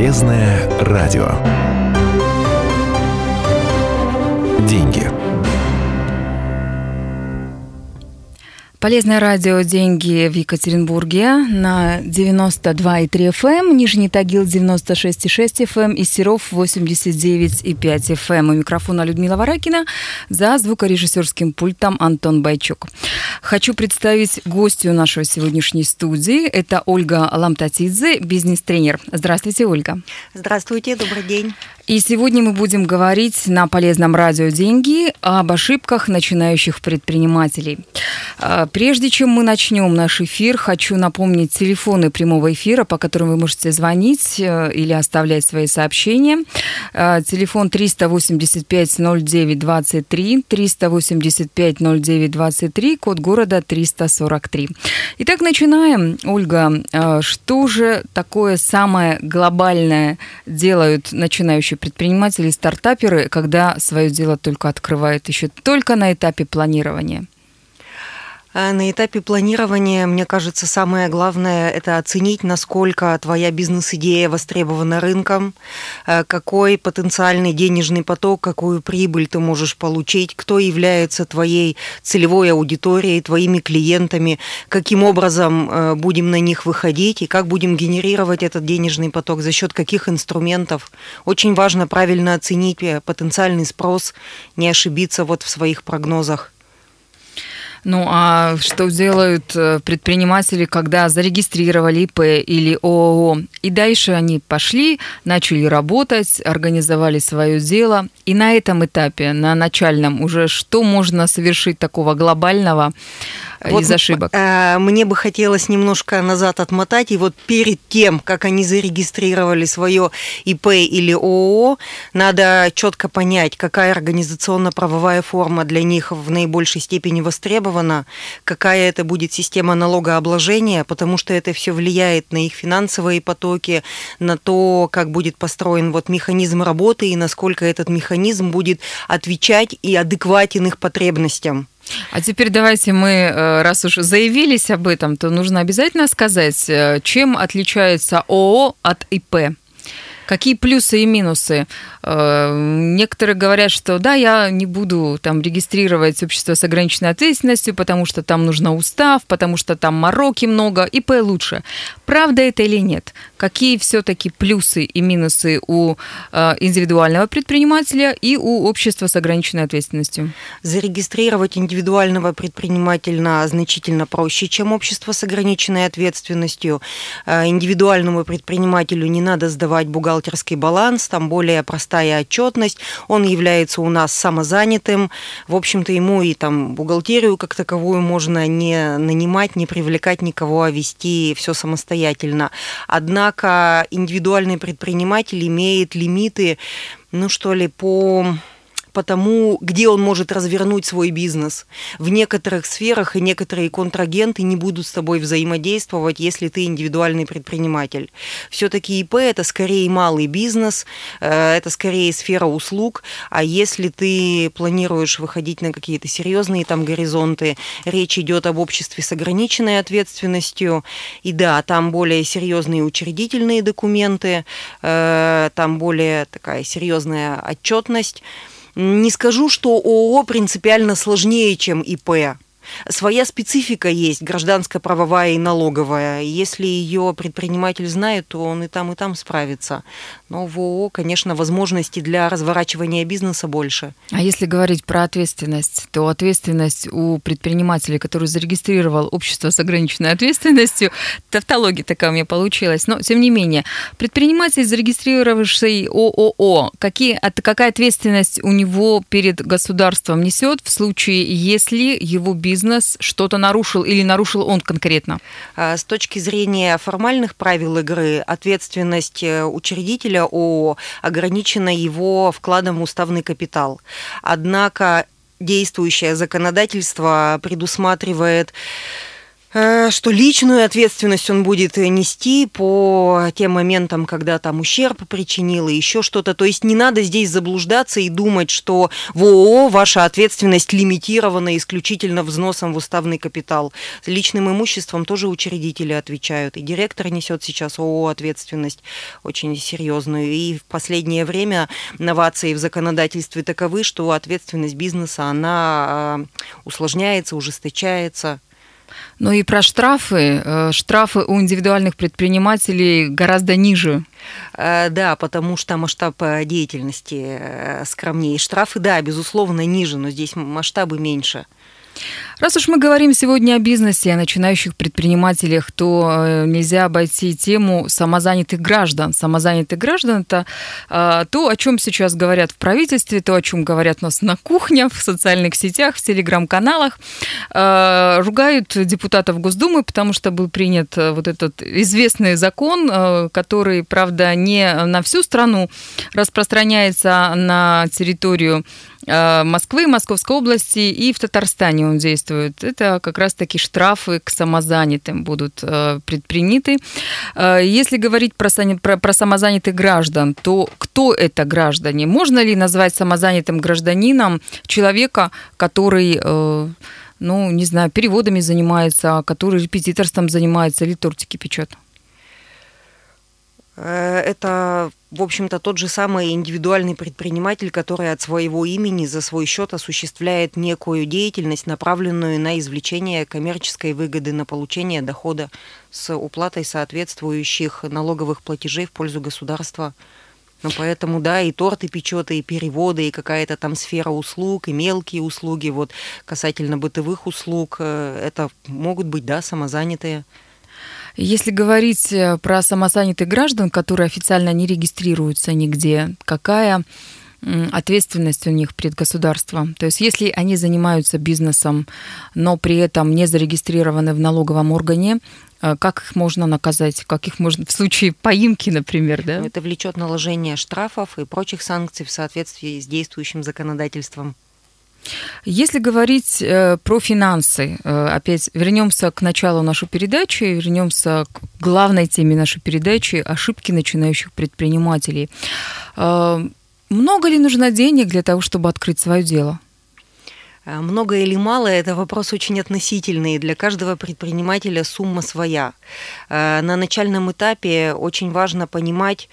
Полезное радио. Полезное радио «Деньги» в Екатеринбурге на 92,3 FM, Нижний Тагил 96,6 FM и Серов 89,5 FM. У микрофона Людмила Варакина, за звукорежиссерским пультом Антон Байчук. Хочу представить гостью нашего сегодняшней студии. Это Ольга Ламтатидзе, бизнес-тренер. Здравствуйте, Ольга. Здравствуйте, добрый день. И сегодня мы будем говорить на полезном радио «Деньги» об ошибках начинающих предпринимателей. А, прежде чем мы начнем наш эфир, хочу напомнить телефоны прямого эфира, по которым вы можете звонить э, или оставлять свои сообщения. А, телефон 385-09-23, 385-09-23, код города 343. Итак, начинаем. Ольга, а, что же такое самое глобальное делают начинающие предприниматели, стартаперы, когда свое дело только открывают, еще только на этапе планирования? А на этапе планирования, мне кажется, самое главное – это оценить, насколько твоя бизнес-идея востребована рынком, э, какой потенциальный денежный поток, какую прибыль ты можешь получить, кто является твоей целевой аудиторией, твоими клиентами, каким образом э, будем на них выходить и как будем генерировать этот денежный поток, за счет каких инструментов. Очень важно правильно оценить э, потенциальный спрос, не ошибиться вот в своих прогнозах. Ну а что делают э, предприниматели, когда зарегистрировали ИП или ООО? И дальше они пошли, начали работать, организовали свое дело. И на этом этапе, на начальном, уже что можно совершить такого глобального, вот из ошибок? Э, мне бы хотелось немножко назад отмотать. И вот перед тем, как они зарегистрировали свое ИП или ООО, надо четко понять, какая организационно-правовая форма для них в наибольшей степени востребована, какая это будет система налогообложения, потому что это все влияет на их финансовые потоки, на то, как будет построен вот механизм работы и насколько этот механизм будет отвечать и адекватен их потребностям. А теперь давайте мы, э, раз уж заявились об этом, то нужно обязательно сказать, э, чем отличается ООО от ИП. Какие плюсы и минусы? Э, некоторые говорят, что да, я не буду там регистрировать общество с ограниченной ответственностью, потому что там нужно устав, потому что там мороки много, ИП лучше. Правда это или нет? Какие все-таки плюсы и минусы у э, индивидуального предпринимателя и у общества с ограниченной ответственностью? Зарегистрировать индивидуального предпринимателя значительно проще, чем общество с ограниченной ответственностью. Э, индивидуальному предпринимателю не надо сдавать бухгалтерию бухгалтерский баланс, там более простая отчетность, он является у нас самозанятым, в общем-то ему и там бухгалтерию как таковую можно не нанимать, не привлекать никого, а вести все самостоятельно. Однако индивидуальный предприниматель имеет лимиты, ну что ли, по по тому, где он может развернуть свой бизнес. В некоторых сферах и некоторые контрагенты не будут с тобой взаимодействовать, если ты индивидуальный предприниматель. Все-таки ИП это скорее малый бизнес, э, это скорее сфера услуг, а если ты планируешь выходить на какие-то серьезные там горизонты, речь идет об обществе с ограниченной ответственностью, и да, там более серьезные учредительные документы, э, там более такая серьезная отчетность. Не скажу, что ООО принципиально сложнее, чем ИП. Своя специфика есть, гражданская, правовая и налоговая. Если ее предприниматель знает, то он и там, и там справится. Но в ООО, конечно, возможностей для разворачивания бизнеса больше. А если говорить про ответственность, то ответственность у предпринимателя, который зарегистрировал общество с ограниченной ответственностью, тавтология такая у меня получилась, но тем не менее, предприниматель, зарегистрировавший ООО, какие, какая ответственность у него перед государством несет в случае, если его бизнес бизнес что-то нарушил или нарушил он конкретно? А, с точки зрения формальных правил игры, ответственность э, учредителя ООО ограничена его вкладом в уставный капитал. Однако действующее законодательство предусматривает что личную ответственность он будет нести по тем моментам, когда там ущерб причинил и еще что-то. То есть не надо здесь заблуждаться и думать, что в ООО ваша ответственность лимитирована исключительно взносом в уставный капитал. С личным имуществом тоже учредители отвечают. И директор несет сейчас ООО ответственность очень серьезную. И в последнее время новации в законодательстве таковы, что ответственность бизнеса, она э, усложняется, ужесточается. Ну и про штрафы. Э, штрафы у индивидуальных предпринимателей гораздо ниже. Э, да, потому что масштаб э, деятельности скромнее. Штрафы, да, безусловно, ниже, но здесь масштабы меньше. Раз уж мы говорим сегодня о бизнесе, о начинающих предпринимателях, то э, нельзя обойти тему самозанятых граждан. Самозанятых граждан – это а, то, о чем сейчас говорят в правительстве, то, о чем говорят у нас на кухне, в социальных сетях, в телеграм-каналах. А, ругают депутатов Госдумы, потому что был принят э, вот этот известный закон, э, который, правда, не на всю страну распространяется на территорию Э, Москвы, Московской области и в Татарстане он действует. Это как раз-таки штрафы к самозанятым будут э, предприняты. Э, если говорить про, про, про самозанятых граждан, то кто это граждане? Можно ли назвать самозанятым гражданином человека, который ну, не знаю, переводами занимается, который репетиторством занимается или тортики печет? Это в общем-то, тот же самый индивидуальный предприниматель, который от своего имени за свой счет осуществляет некую деятельность, направленную на извлечение коммерческой выгоды, на получение дохода с уплатой соответствующих налоговых платежей в пользу государства. Ну, поэтому, да, и торты печет, и переводы, и какая-то там сфера услуг, и мелкие услуги, вот касательно бытовых услуг, э, это могут быть, да, самозанятые. Если говорить э, про самозанятых граждан, которые официально не регистрируются нигде, какая ответственность у них перед государством. То есть если они занимаются бизнесом, но при этом не зарегистрированы в налоговом органе, э, как их можно наказать? Как их можно в случае поимки, например, да? Это влечет наложение штрафов и прочих санкций в соответствии с действующим законодательством. Если говорить э, про финансы, э, опять вернемся к началу нашей передачи, вернемся к главной теме нашей передачи – ошибки начинающих предпринимателей. Э, много ли нужно денег для того, чтобы открыть свое дело? Много или мало – это вопрос очень относительный. Для каждого предпринимателя сумма своя. На начальном этапе очень важно понимать,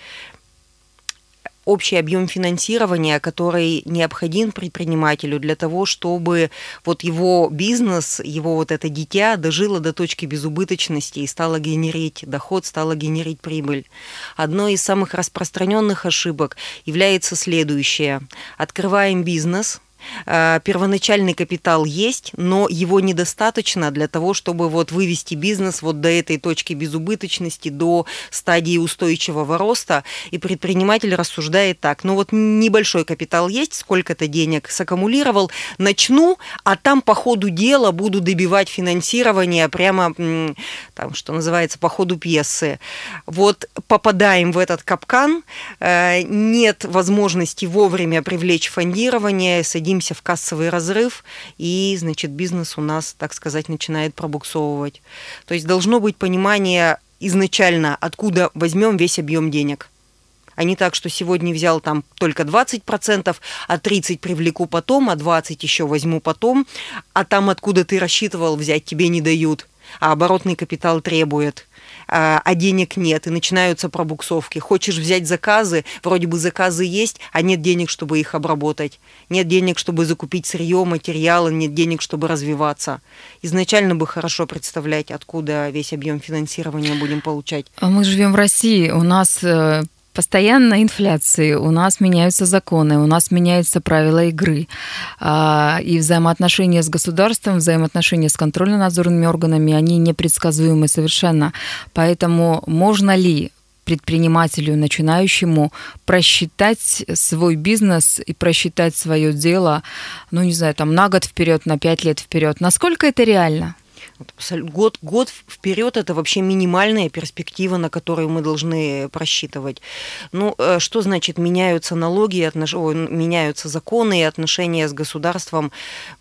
общий объем финансирования, который необходим предпринимателю для того, чтобы вот его бизнес, его вот это дитя дожило до точки безубыточности и стало генерить доход, стало генерить прибыль. Одной из самых распространенных ошибок является следующее. Открываем бизнес – первоначальный капитал есть, но его недостаточно для того, чтобы вот вывести бизнес вот до этой точки безубыточности, до стадии устойчивого роста. И предприниматель рассуждает так, ну вот небольшой капитал есть, сколько-то денег саккумулировал, начну, а там по ходу дела буду добивать финансирование прямо, там, что называется, по ходу пьесы. Вот попадаем в этот капкан, э, нет возможности вовремя привлечь фондирование, садимся садимся в кассовый разрыв, и, значит, бизнес у нас, так сказать, начинает пробуксовывать. То есть должно быть понимание изначально, откуда возьмем весь объем денег а не так, что сегодня взял там только 20%, а 30 привлеку потом, а 20 еще возьму потом, а там, откуда ты рассчитывал взять, тебе не дают, а оборотный капитал требует. А, а денег нет, и начинаются пробуксовки. Хочешь взять заказы, вроде бы заказы есть, а нет денег, чтобы их обработать. Нет денег, чтобы закупить сырье, материалы, нет денег, чтобы развиваться. Изначально бы хорошо представлять, откуда весь объем финансирования будем получать. А мы живем в России, у нас э, постоянно инфляции, у нас меняются законы, у нас меняются правила игры. А, и взаимоотношения с государством, взаимоотношения с контрольно-надзорными органами, они непредсказуемы совершенно. Поэтому можно ли предпринимателю, начинающему просчитать свой бизнес и просчитать свое дело, ну, не знаю, там на год вперед, на пять лет вперед. Насколько это реально? Год, год вперед это вообще минимальная перспектива, на которую мы должны просчитывать. Ну, э, что значит меняются налоги, отнош... меняются законы и отношения с государством,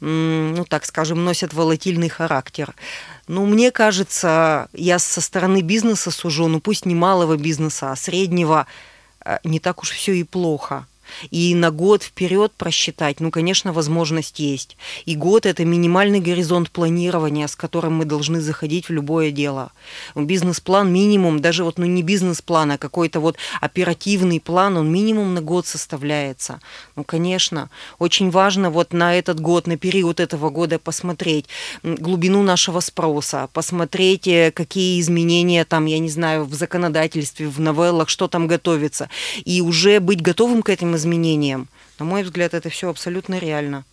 ну, так скажем, носят волатильный характер. Ну, мне кажется, я со стороны бизнеса сужу, ну пусть не малого бизнеса, а среднего, э, не так уж все и плохо. И на год вперед просчитать, ну, конечно, возможность есть. И год – это минимальный горизонт планирования, с которым мы должны заходить в любое дело. Бизнес-план минимум, даже вот, ну, не бизнес-план, а какой-то вот оперативный план, он минимум на год составляется. Ну, конечно, очень важно вот на этот год, на период этого года посмотреть глубину нашего спроса, посмотреть, э, какие изменения там, я не знаю, в законодательстве, в новеллах, что там готовится, и уже быть готовым к этим изменениям. На мой взгляд, это все абсолютно реально.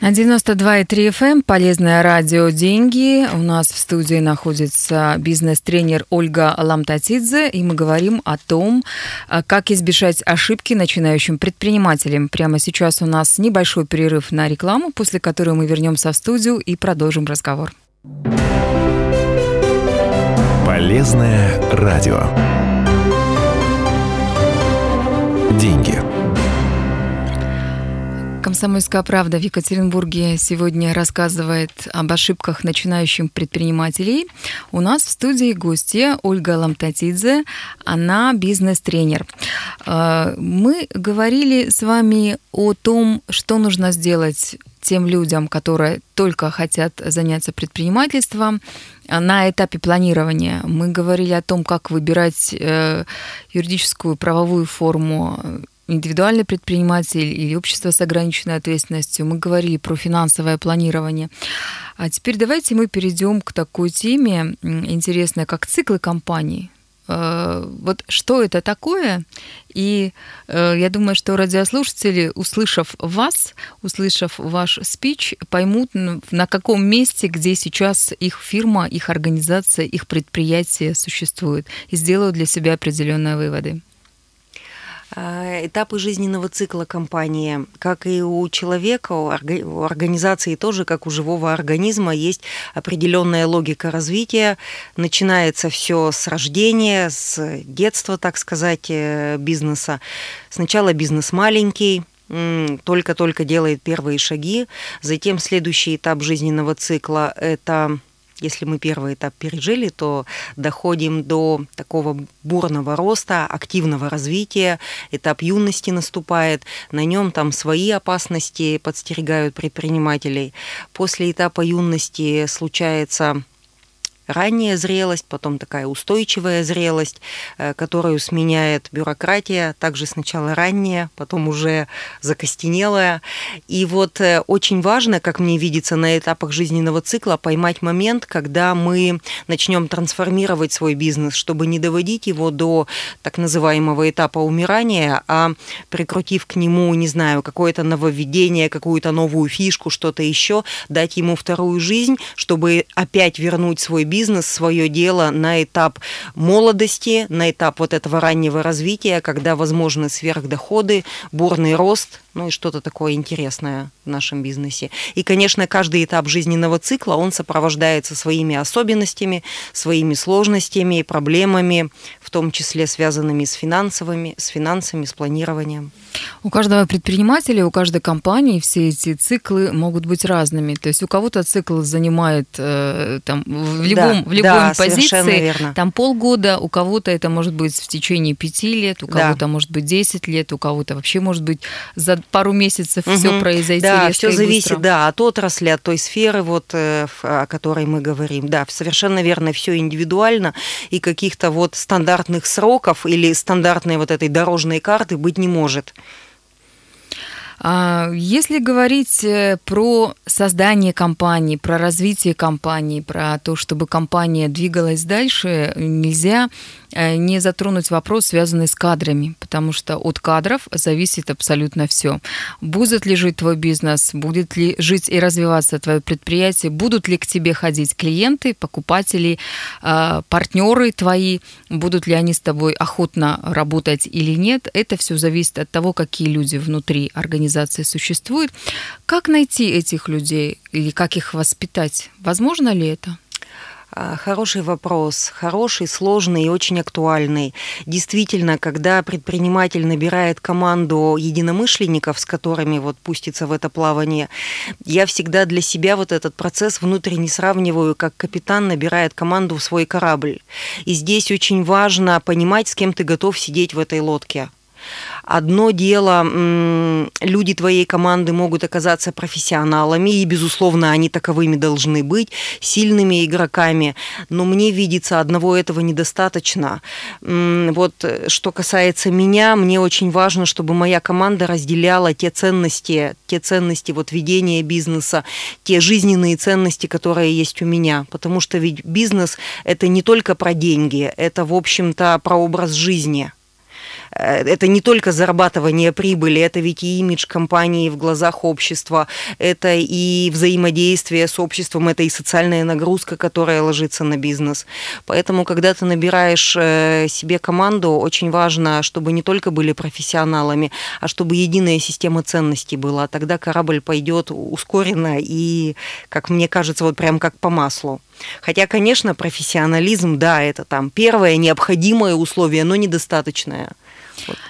На 92,3 FM эм полезное радио «Деньги». У нас в студии находится бизнес-тренер Ольга Ламтатидзе, и мы говорим о том, э, как избежать ошибки начинающим предпринимателям. Прямо сейчас у нас небольшой перерыв на рекламу, после которой мы вернемся в студию и продолжим разговор. Полезное радио деньги. Комсомольская правда в Екатеринбурге сегодня рассказывает об ошибках начинающих предпринимателей. У нас в студии гостья Ольга Ламтатидзе. Она бизнес-тренер. А, мы говорили с вами о том, что нужно сделать тем людям, которые только хотят заняться предпринимательством, на этапе планирования мы говорили о том, как выбирать э, юридическую правовую форму индивидуальный предприниматель или общество с ограниченной ответственностью. Мы говорили про финансовое планирование. А теперь давайте мы перейдем к такой теме интересной, как циклы компаний. Э, вот что это такое? И э, я думаю, что радиослушатели, услышав вас, услышав ваш спич, поймут, на каком месте, где сейчас их фирма, их организация, их предприятие существует, и сделают для себя определенные выводы. А, этапы жизненного цикла компании, как и у человека, у организации тоже, как у живого организма, есть определенная логика развития. Начинается все с рождения, с детства, так сказать, э, бизнеса. Сначала бизнес маленький, только-только делает первые шаги. Затем следующий этап жизненного цикла – это если мы первый этап пережили, то доходим до такого бурного роста, активного развития, этап юности наступает, на нем там свои опасности подстерегают предпринимателей. После этапа юности случается ранняя зрелость, потом такая устойчивая зрелость, э, которую сменяет бюрократия, также сначала ранняя, потом уже закостенелая. И вот э, очень важно, как мне видится на этапах жизненного цикла, поймать момент, когда мы начнем трансформировать свой бизнес, чтобы не доводить его до так называемого этапа умирания, а прикрутив к нему, не знаю, какое-то нововведение, какую-то новую фишку, что-то еще, дать ему вторую жизнь, чтобы опять вернуть свой бизнес бизнес, свое дело на этап молодости, на этап вот этого раннего развития, когда возможны сверхдоходы, бурный рост, ну и что-то такое интересное в нашем бизнесе. И, конечно, каждый этап жизненного цикла, он сопровождается своими особенностями, своими сложностями, проблемами, в том числе связанными с финансовыми, с финансами, с планированием. У каждого предпринимателя, у каждой компании все эти циклы могут быть разными. То есть у кого-то цикл занимает э, там, в любом, да, в любой да, позиции верно. там полгода, у кого-то это может быть в течение пяти лет, у кого-то да. может быть 10 лет, у кого-то вообще может быть за пару месяцев угу. все произойти. Да, все зависит, быстро. да, от отрасли, от той сферы, вот, э, о которой мы говорим. Да, совершенно верно, все индивидуально, и каких-то вот стандартных сроков или стандартной вот этой дорожной карты быть не может. А, если говорить э, про создание компании, про развитие компании, про то, чтобы компания двигалась дальше, нельзя не затронуть вопрос, связанный с кадрами, потому что от кадров зависит абсолютно все. Будет ли жить твой бизнес, будет ли жить и развиваться твое предприятие, будут ли к тебе ходить клиенты, покупатели, э, партнеры твои, будут ли они с тобой охотно работать или нет, это все зависит от того, какие люди внутри организации существует. Как найти этих людей или как их воспитать? Возможно ли это? А, хороший вопрос, хороший, сложный и очень актуальный. Действительно, когда предприниматель набирает команду единомышленников, с которыми вот пустится в это плавание, я всегда для себя вот этот процесс внутренне сравниваю, как капитан набирает команду в свой корабль. И здесь очень важно понимать, с кем ты готов сидеть в этой лодке. Одно дело, люди твоей команды могут оказаться профессионалами, и, безусловно, они таковыми должны быть, сильными игроками, но мне видится, одного этого недостаточно. Вот что касается меня, мне очень важно, чтобы моя команда разделяла те ценности, те ценности вот ведения бизнеса, те жизненные ценности, которые есть у меня, потому что ведь бизнес – это не только про деньги, это, в общем-то, про образ жизни – Э, это не только зарабатывание прибыли, это ведь и имидж компании в глазах общества, это и взаимодействие с обществом, это и социальная нагрузка, которая ложится на бизнес. Поэтому, когда ты набираешь э, себе команду, очень важно, чтобы не только были профессионалами, а чтобы единая система ценностей была. Тогда корабль пойдет ускоренно и, как мне кажется, вот прям как по маслу. Хотя, конечно, профессионализм, да, это там первое необходимое условие, но недостаточное.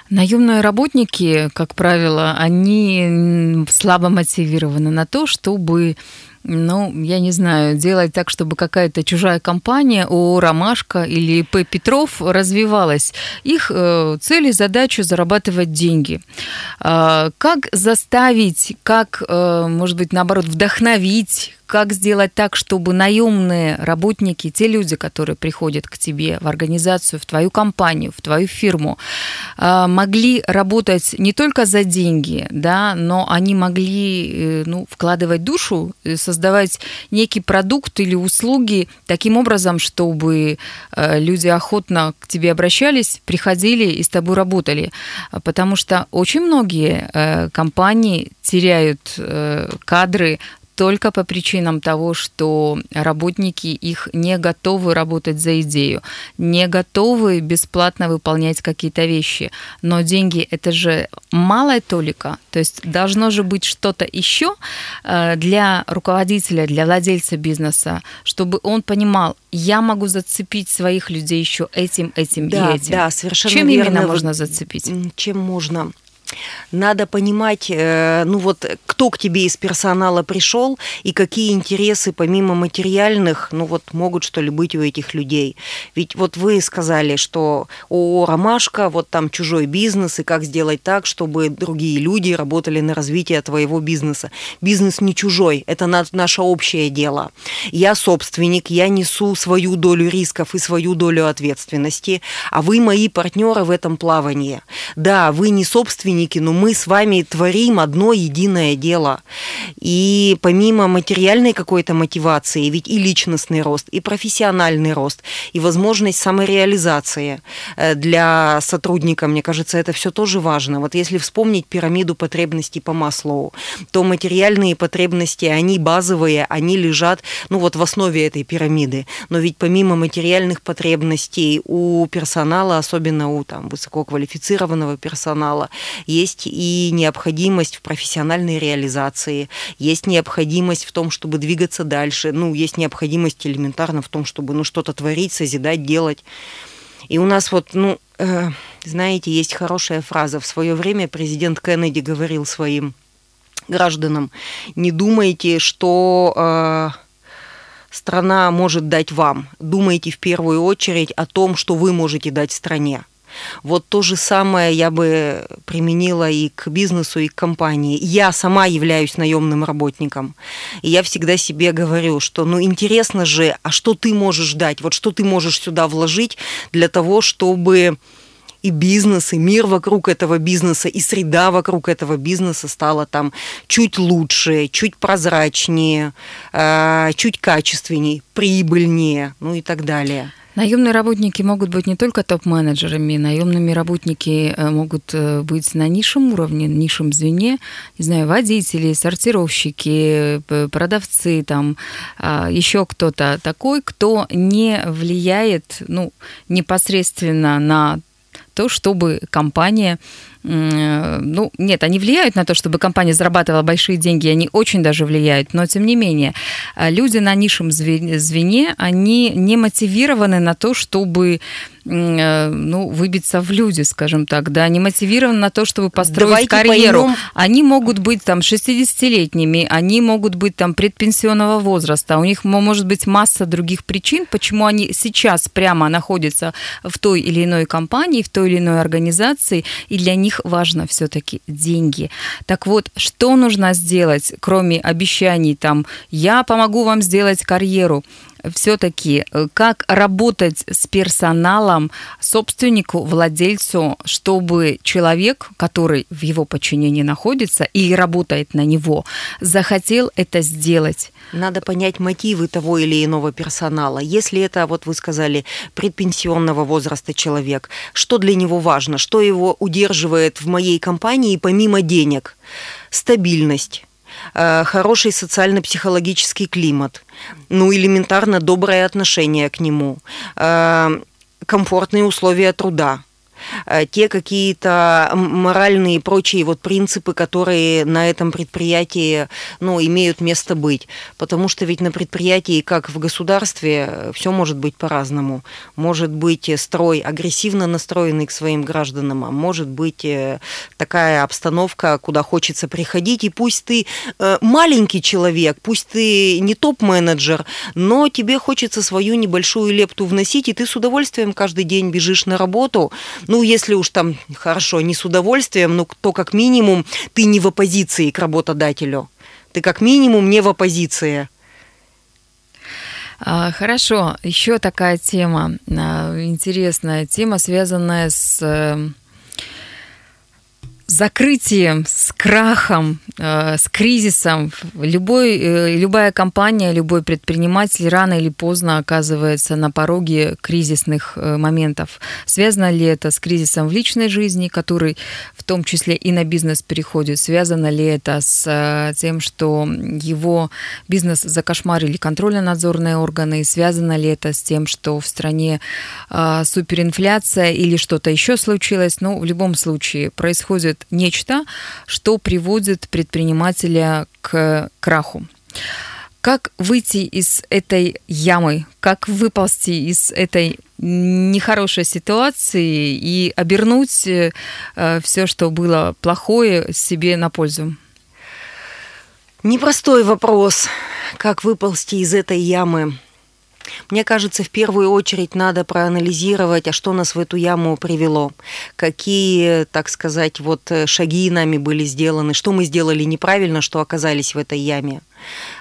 Наемные работники, как правило, они слабо мотивированы на то, чтобы ну, я не знаю, делать так, чтобы какая-то чужая компания, ООО «Ромашка» или П. Петров развивалась. Их э, цель и задача – зарабатывать деньги. Э, как заставить, как, э, может быть, наоборот, вдохновить как сделать так, чтобы наемные работники, те люди, которые приходят к тебе в организацию, в твою компанию, в твою фирму, а, могли работать не только за деньги, да, но они могли э, ну, вкладывать душу, э, создавать некий продукт или услуги таким образом, чтобы э, люди охотно к тебе обращались, приходили и с тобой работали. Потому что очень многие компании теряют кадры только по причинам того, что работники их не готовы работать за идею, не готовы бесплатно выполнять какие-то вещи. Но деньги это же малая толика, то есть должно же быть что-то еще э, для руководителя, для владельца бизнеса, чтобы он понимал, я могу зацепить своих людей еще этим, этим да, и этим. Да, совершенно Чем верно. именно можно зацепить? Чем можно? Надо понимать, э, ну вот, кто к тебе из персонала пришел и какие интересы помимо материальных, ну вот, могут что ли быть у этих людей. Ведь вот вы сказали, что о «Ромашка», вот там чужой бизнес, и как сделать так, чтобы другие люди работали на развитие твоего бизнеса. Бизнес не чужой, это наше общее дело. Я собственник, я несу свою долю рисков и свою долю ответственности, а вы мои партнеры в этом плавании. Да, вы не собственник, родственники, но мы с вами творим одно единое дело. И помимо материальной какой-то мотивации, ведь и личностный рост, и профессиональный рост, и возможность самореализации э, для сотрудника, мне кажется, это все тоже важно. Вот если вспомнить пирамиду потребностей по Маслоу, то материальные потребности, они базовые, они лежат, ну вот в основе этой пирамиды. Но ведь помимо материальных потребностей у персонала, особенно у там, высококвалифицированного персонала, есть и необходимость в профессиональной реализации, есть необходимость в том, чтобы двигаться дальше, ну, есть необходимость элементарно в том, чтобы ну, что-то творить, созидать, делать. И у нас вот, ну, э, знаете, есть хорошая фраза. В свое время президент Кеннеди говорил своим гражданам, не думайте, что э, страна может дать вам. Думайте в первую очередь о том, что вы можете дать стране. Вот то же самое я бы применила и к бизнесу, и к компании. Я сама являюсь наемным работником. И я всегда себе говорю, что ну интересно же, а что ты можешь дать? Вот что ты можешь сюда вложить для того, чтобы и бизнес, и мир вокруг этого бизнеса, и среда вокруг этого бизнеса стала там чуть лучше, чуть прозрачнее, э, чуть качественнее, прибыльнее, ну и так далее. Наемные работники могут быть не только топ-менеджерами, наемными работники э, могут э, быть на низшем уровне, низшем звене, не знаю, водители, сортировщики, продавцы, там а, еще кто-то такой, кто не влияет ну, непосредственно на то, чтобы компания ну, нет, они влияют на то, чтобы компания зарабатывала большие деньги, они очень даже влияют, но тем не менее, люди на низшем звене, они не мотивированы на то, чтобы Э, ну, выбиться в люди, скажем так, да, не мотивированы на то, чтобы построить Давайте карьеру. Поймем. Они могут быть там 60-летними, они могут быть там предпенсионного возраста, у них может быть масса других причин, почему они сейчас прямо находятся в той или иной компании, в той или иной организации, и для них важно все-таки деньги. Так вот, что нужно сделать, кроме обещаний там, я помогу вам сделать карьеру, все-таки э, как работать с персоналом, собственнику, владельцу, чтобы человек, который в его подчинении находится и работает на него, захотел это сделать? Надо понять мотивы того или иного персонала. Если это, вот вы сказали, предпенсионного возраста человек, что для него важно, что его удерживает в моей компании помимо денег? Стабильность хороший социально-психологический климат, ну, элементарно доброе отношение к нему, э, комфортные условия труда – Э, те какие-то моральные и прочие вот принципы, которые на этом предприятии ну, имеют место быть. Потому что ведь на предприятии, как в государстве, все может быть по-разному. Может быть строй агрессивно настроенный к своим гражданам, а может быть э, такая обстановка, куда хочется приходить, и пусть ты э, маленький человек, пусть ты не топ-менеджер, но тебе хочется свою небольшую лепту вносить, и ты с удовольствием каждый день бежишь на работу, ну, если уж там, хорошо, не с удовольствием, но то как минимум ты не в оппозиции к работодателю. Ты как минимум не в оппозиции. А, хорошо, еще такая тема, а, интересная тема, связанная с э, закрытием, с крахом, э, с кризисом любой, э, любая компания, любой предприниматель рано или поздно оказывается на пороге кризисных э, моментов. Связано ли это с кризисом в личной жизни, который в том числе и на бизнес переходит? Связано ли это с тем, что его бизнес закошмарили контрольно-надзорные органы? Связано ли это с тем, что в стране суперинфляция или что-то еще случилось? Ну, в любом случае происходит происходит нечто, что приводит предпринимателя к краху. Как выйти из этой ямы? Как выползти из этой нехорошей ситуации и обернуть э, все, что было плохое, себе на пользу? Непростой вопрос, как выползти из этой ямы. Мне кажется, в первую очередь надо проанализировать, а что нас в эту яму привело, какие, так сказать, вот э, шаги нами были сделаны, что мы сделали неправильно, что оказались в этой яме.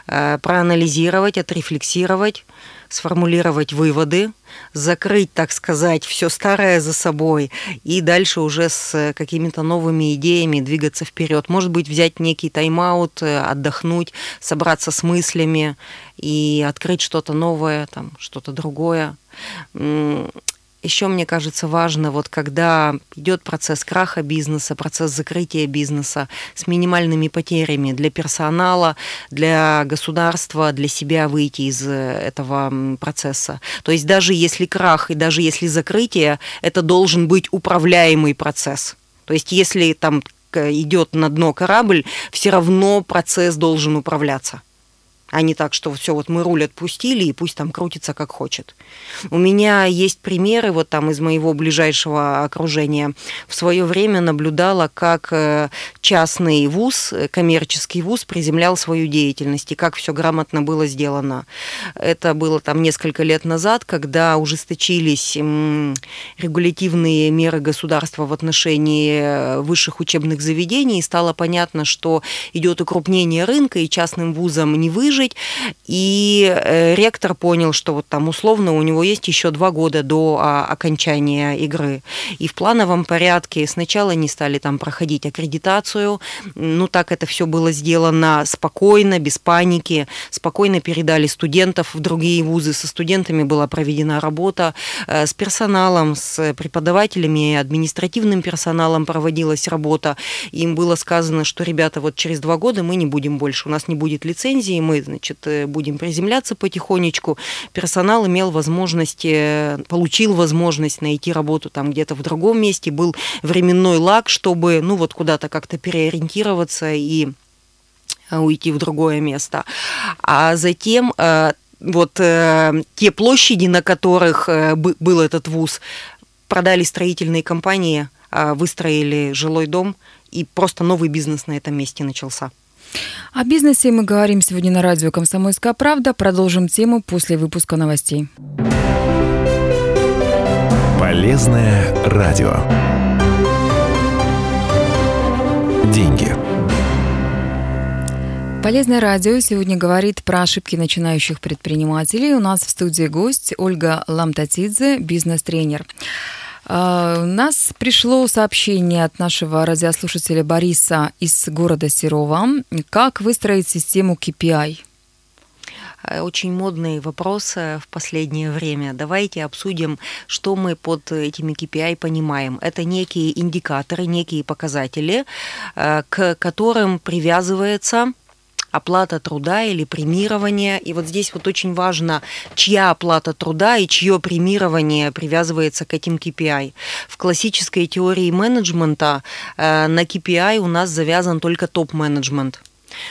Э, проанализировать, отрефлексировать, сформулировать выводы, закрыть, так сказать, все старое за собой и дальше уже с какими-то новыми идеями двигаться вперед. Может быть, взять некий тайм-аут, э, отдохнуть, собраться с мыслями и открыть что-то новое, там, что-то другое еще, мне кажется, важно, вот когда идет процесс краха бизнеса, процесс закрытия бизнеса с минимальными потерями для персонала, для государства, для себя выйти из э, этого процесса. То есть даже если крах и даже если закрытие, это должен быть управляемый процесс. То есть если там идет на дно корабль, все равно процесс должен управляться а не так, что все, вот мы руль отпустили, и пусть там крутится как хочет. У меня есть примеры вот там из моего ближайшего окружения. В свое время наблюдала, как э, частный вуз, э, коммерческий вуз приземлял свою деятельность, и как все грамотно было сделано. Это было там несколько лет назад, когда ужесточились регулятивные меры государства в отношении э, высших учебных заведений, и стало понятно, что идет укрупнение рынка, и частным вузам не выжить, жить. И э, ректор понял, что вот там условно у него есть еще два года до а, окончания игры. И в плановом порядке сначала не стали там проходить аккредитацию, ну так это все было сделано спокойно, без паники, спокойно передали студентов в другие вузы, со студентами была проведена работа, э, с персоналом, с преподавателями, административным персоналом проводилась работа. Им было сказано, что, ребята, вот через два года мы не будем больше, у нас не будет лицензии, мы значит, э, будем приземляться потихонечку. Персонал имел возможность, э, получил возможность найти работу там где-то в другом месте, был временной лаг, чтобы, ну, вот куда-то как-то переориентироваться и уйти в другое место. А затем вот те площади, на которых был этот вуз, продали строительные компании, выстроили жилой дом, и просто новый бизнес на этом месте начался. О бизнесе мы говорим сегодня на радио «Комсомольская правда». Продолжим тему после выпуска новостей. Полезное радио. Деньги. Полезное радио сегодня говорит про ошибки начинающих предпринимателей. У нас в студии гость Ольга Ламтатидзе, бизнес-тренер. А, у нас пришло сообщение от нашего радиослушателя Бориса из города Серова. Как выстроить систему KPI? Э, очень модные вопросы в последнее время. Давайте обсудим, что мы под этими KPI понимаем. Это некие индикаторы, некие показатели, э, к которым привязывается оплата труда или премирование. И вот здесь вот очень важно, чья оплата труда и чье премирование привязывается к этим KPI. В классической теории менеджмента э, на KPI у нас завязан только топ-менеджмент.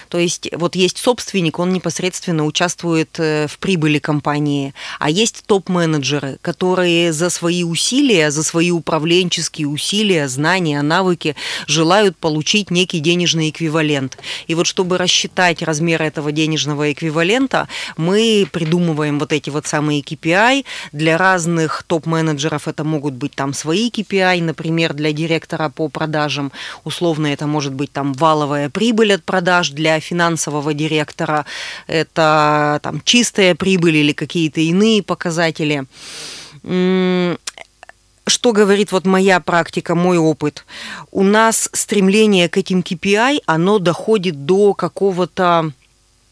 То есть вот есть собственник, он непосредственно участвует э, в прибыли компании, а есть топ-менеджеры, которые за свои усилия, за свои управленческие усилия, знания, навыки желают получить некий денежный эквивалент. И вот чтобы рассчитать размер этого денежного эквивалента, мы придумываем вот эти вот самые KPI. Для разных топ-менеджеров это могут быть там свои KPI, например, для директора по продажам, условно это может быть там валовая прибыль от продаж, для финансового директора это там, чистая прибыль или какие-то иные показатели. Что говорит вот моя практика, мой опыт? У нас стремление к этим KPI, оно доходит до какого-то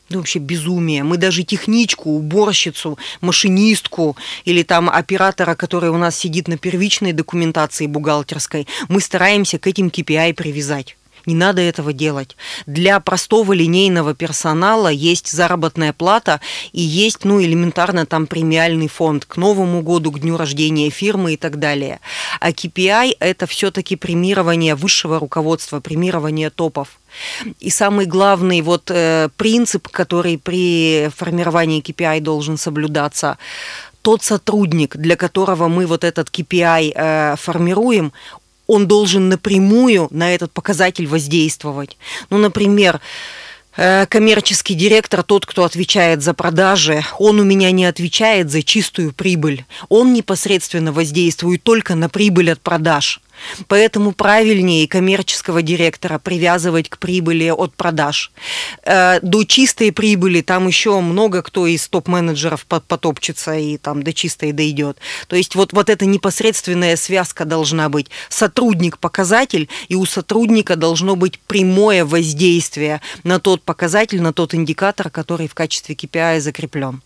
ну, вообще безумие. Мы даже техничку, уборщицу, машинистку или там оператора, который у нас сидит на первичной документации бухгалтерской, мы стараемся к этим KPI привязать. Не надо этого делать. Для простого линейного персонала есть заработная плата и есть, ну, элементарно там премиальный фонд к Новому году, к дню рождения фирмы и так далее. А KPI – это все-таки премирование высшего руководства, премирование топов. И самый главный вот э, принцип, который при формировании KPI должен соблюдаться, тот сотрудник, для которого мы вот этот KPI э, формируем, он должен напрямую на этот показатель воздействовать. Ну, например, э, коммерческий директор, тот, кто отвечает за продажи, он у меня не отвечает за чистую прибыль. Он непосредственно воздействует только на прибыль от продаж. Поэтому правильнее коммерческого директора привязывать к прибыли от продаж. Э, до чистой прибыли там еще много кто из топ-менеджеров потопчется и там до чистой дойдет. То есть вот, вот эта непосредственная связка должна быть. Сотрудник-показатель, и у сотрудника должно быть прямое воздействие на тот показатель, на тот индикатор, который в качестве KPI закреплен.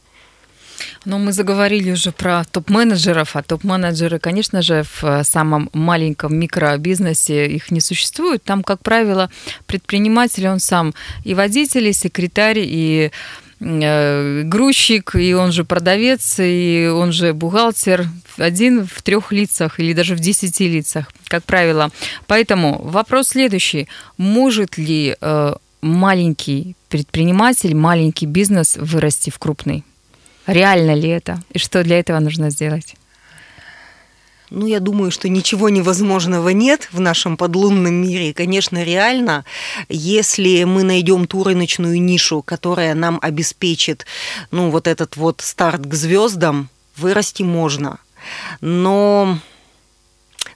Но мы заговорили уже про топ-менеджеров, а топ-менеджеры, конечно же, в э, самом маленьком микробизнесе их не существует. Там, как правило, предприниматель, он сам и водитель, и секретарь, и э, грузчик, и он же продавец, и он же бухгалтер, один в трех лицах или даже в десяти лицах, как правило. Поэтому вопрос следующий. Может ли э, маленький предприниматель, маленький бизнес вырасти в крупный? Реально ли это? И что для этого нужно сделать? Ну, я думаю, что ничего невозможного нет в нашем подлунном мире. конечно, реально, если мы найдем ту рыночную нишу, которая нам обеспечит, ну, вот этот вот старт к звездам, вырасти можно. Но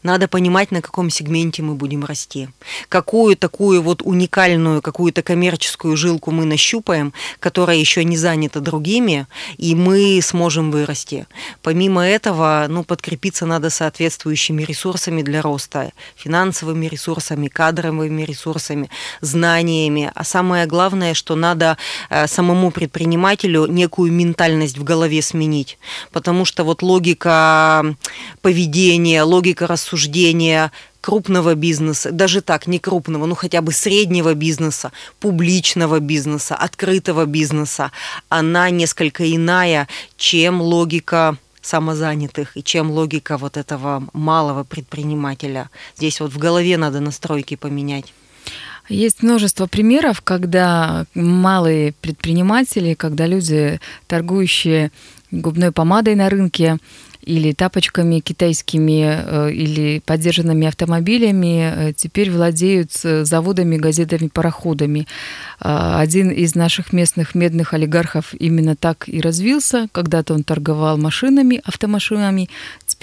надо понимать, на каком сегменте мы будем расти. Какую такую вот уникальную, какую-то коммерческую жилку мы нащупаем, которая еще не занята другими, и мы сможем вырасти. Помимо этого, ну, подкрепиться надо соответствующими ресурсами для роста, финансовыми ресурсами, кадровыми ресурсами, знаниями. А самое главное, что надо э, самому предпринимателю некую ментальность в голове сменить, потому что вот логика поведения, логика рассуждения рассуждения крупного бизнеса, даже так, не крупного, ну хотя бы среднего бизнеса, публичного бизнеса, открытого бизнеса, она несколько иная, чем логика самозанятых и чем логика вот этого малого предпринимателя. Здесь вот в голове надо настройки поменять. Есть множество примеров, когда малые предприниматели, когда люди, торгующие губной помадой на рынке, или тапочками китайскими, э, или поддержанными автомобилями, э, теперь владеют э, заводами, газетами, пароходами. Один из наших местных медных олигархов именно так и развился. Когда-то он торговал машинами, автомашинами.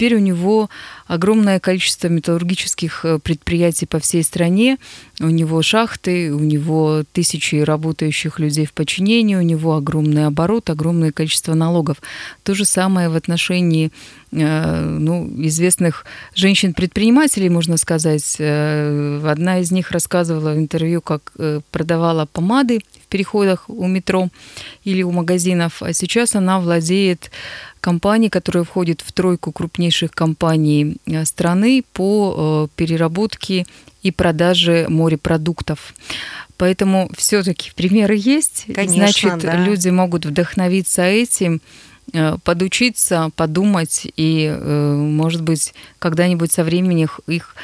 Теперь у него огромное количество металлургических предприятий по всей стране. У него шахты, у него тысячи работающих людей в подчинении, у него огромный оборот, огромное количество налогов. То же самое в отношении Э, ну, известных женщин-предпринимателей, можно сказать. Э, одна из них рассказывала в интервью, как э, продавала помады переходах у метро или у магазинов, а сейчас она владеет компанией, которая входит в тройку крупнейших компаний страны по переработке и продаже морепродуктов. Поэтому все-таки примеры есть. Конечно, Значит, да. люди могут вдохновиться этим Э, подучиться, подумать, и, э, может быть, когда-нибудь со временем их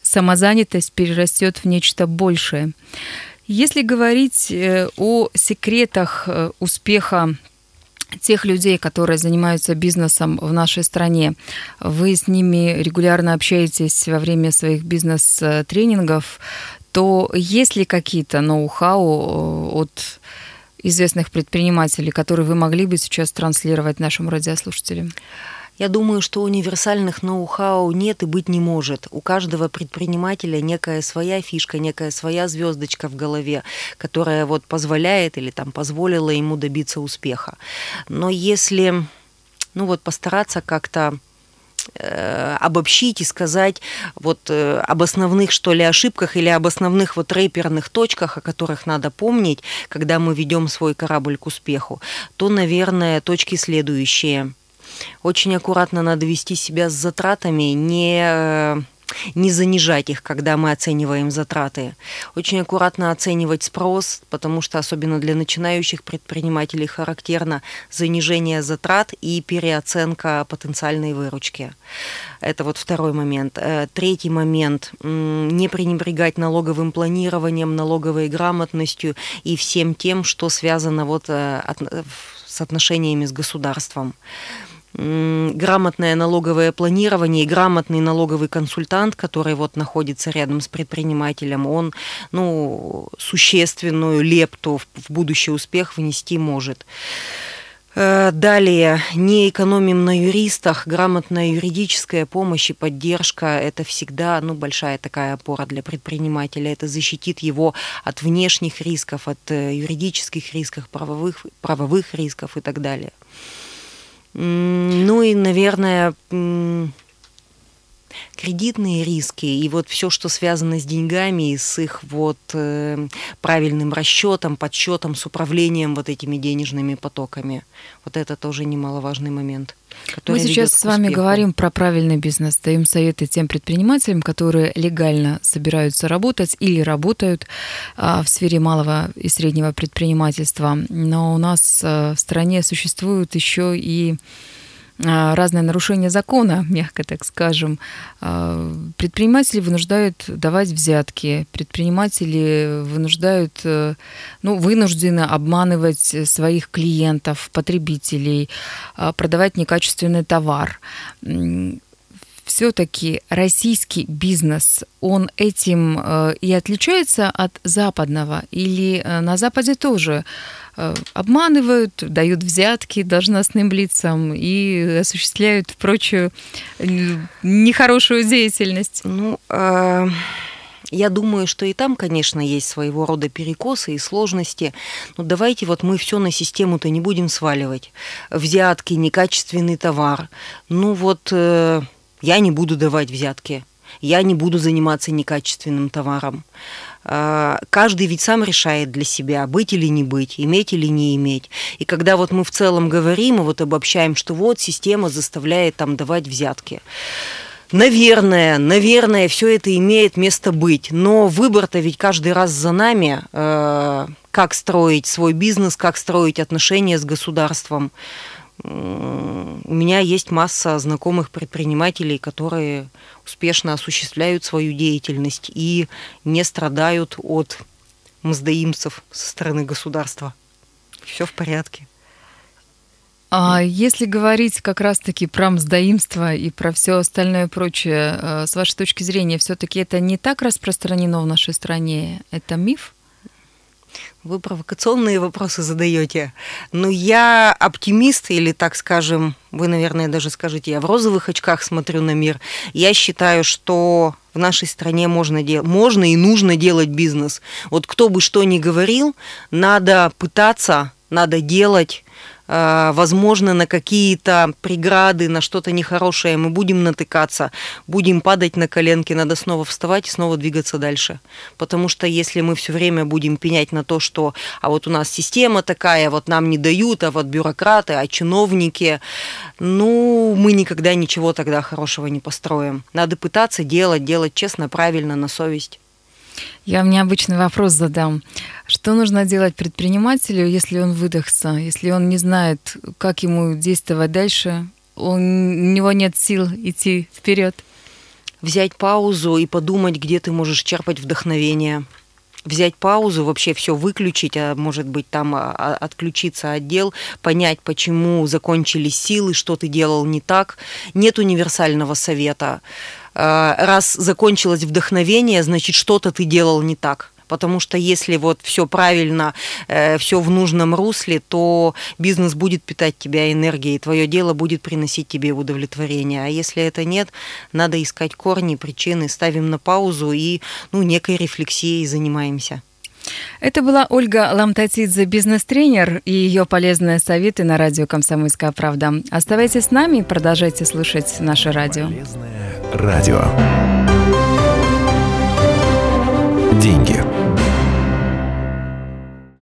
самозанятость перерастет в нечто большее. Если говорить э, о секретах успеха тех людей, которые занимаются бизнесом в нашей стране, вы с ними регулярно общаетесь во время своих бизнес-тренингов, то есть ли какие-то ноу-хау от известных предпринимателей, которые вы могли бы сейчас транслировать нашим радиослушателям? Я думаю, что универсальных ноу-хау нет и быть не может. У каждого предпринимателя некая своя фишка, некая своя звездочка в голове, которая вот позволяет или там позволила ему добиться успеха. Но если ну вот постараться как-то Э, обобщить и сказать вот э, об основных, что ли, ошибках или об основных вот рэперных точках, о которых надо помнить, когда мы ведем свой корабль к успеху, то, наверное, точки следующие. Очень аккуратно надо вести себя с затратами, не э, не занижать их, когда мы оцениваем затраты. Очень аккуратно оценивать спрос, потому что особенно для начинающих предпринимателей характерно занижение затрат и переоценка потенциальной выручки. Это вот второй момент. Э, третий момент. Не пренебрегать налоговым планированием, налоговой грамотностью и всем тем, что связано вот э, с отношениями с государством грамотное налоговое планирование и грамотный налоговый консультант, который вот находится рядом с предпринимателем, он ну, существенную лепту в будущий успех внести может. Э, далее, не экономим на юристах, грамотная юридическая помощь и поддержка – это всегда ну, большая такая опора для предпринимателя. Это защитит его от внешних рисков, от э, юридических рисков, правовых, правовых рисков и так далее. Ну и, наверное, кредитные риски и вот все, что связано с деньгами и с их вот э, правильным расчетом, подсчетом, с управлением вот этими денежными потоками. Вот это тоже немаловажный момент. Мы сейчас с вами говорим про правильный бизнес, даем советы тем предпринимателям, которые легально собираются работать или работают а, в сфере малого и среднего предпринимательства. Но у нас а, в стране существуют еще и а, разные нарушения закона, мягко так скажем. А, предприниматели вынуждают давать взятки, предприниматели вынуждают, э, ну, вынуждены обманывать своих клиентов, потребителей, продавать некачественный товар все-таки российский бизнес, он этим э, и отличается от западного? Или э, на Западе тоже Э, обманывают, дают взятки должностным лицам и осуществляют прочую нехорошую деятельность. Ну, э, я думаю, что и там, конечно, есть своего рода перекосы и сложности. Но давайте вот мы все на систему-то не будем сваливать. Взятки, некачественный товар. Ну вот я не буду давать взятки. Я не буду заниматься некачественным товаром. А, каждый ведь сам решает для себя, быть или не быть, иметь или не иметь. И когда вот мы в целом говорим и вот обобщаем, что вот система заставляет там давать взятки. Наверное, наверное, все это имеет место быть. Но выбор-то ведь каждый раз за нами. Э, как строить свой бизнес, как строить отношения с государством. У меня есть масса знакомых предпринимателей, которые успешно осуществляют свою деятельность и не страдают от мздоимцев со стороны государства. Все в порядке. А если говорить как раз-таки про мздоимство и про все остальное прочее, э, с вашей точки зрения, все-таки это не так распространено в нашей стране? Это миф? Вы провокационные вопросы задаете. Но я оптимист, или так скажем, вы, наверное, даже скажете, я в розовых очках смотрю на мир. Я считаю, что в нашей стране можно, дел- можно и нужно делать бизнес. Вот кто бы что ни говорил, надо пытаться, надо делать, возможно, на какие-то преграды, на что-то нехорошее мы будем натыкаться, будем падать на коленки, надо снова вставать и снова двигаться дальше. Потому что если мы все время будем пенять на то, что а вот у нас система такая, вот нам не дают, а вот бюрократы, а чиновники, ну, мы никогда ничего тогда хорошего не построим. Надо пытаться делать, делать честно, правильно, на совесть. Я вам необычный вопрос задам. Что нужно делать предпринимателю, если он выдохся, если он не знает, как ему действовать дальше, он, у него нет сил идти вперед? Взять паузу и подумать, где ты можешь черпать вдохновение взять паузу, вообще все выключить, а может быть там а, а, отключиться отдел, понять, почему закончились силы, что ты делал не так. Нет универсального совета. А, раз закончилось вдохновение, значит, что-то ты делал не так потому что если вот все правильно, э, все в нужном русле, то бизнес будет питать тебя энергией, твое дело будет приносить тебе удовлетворение. А если это нет, надо искать корни, причины, ставим на паузу и ну, некой рефлексией занимаемся. Это была Ольга Ламтатидзе, бизнес-тренер и ее полезные советы на радио «Комсомольская правда». Оставайтесь с нами и продолжайте слушать наше радио. Полезное радио. Деньги.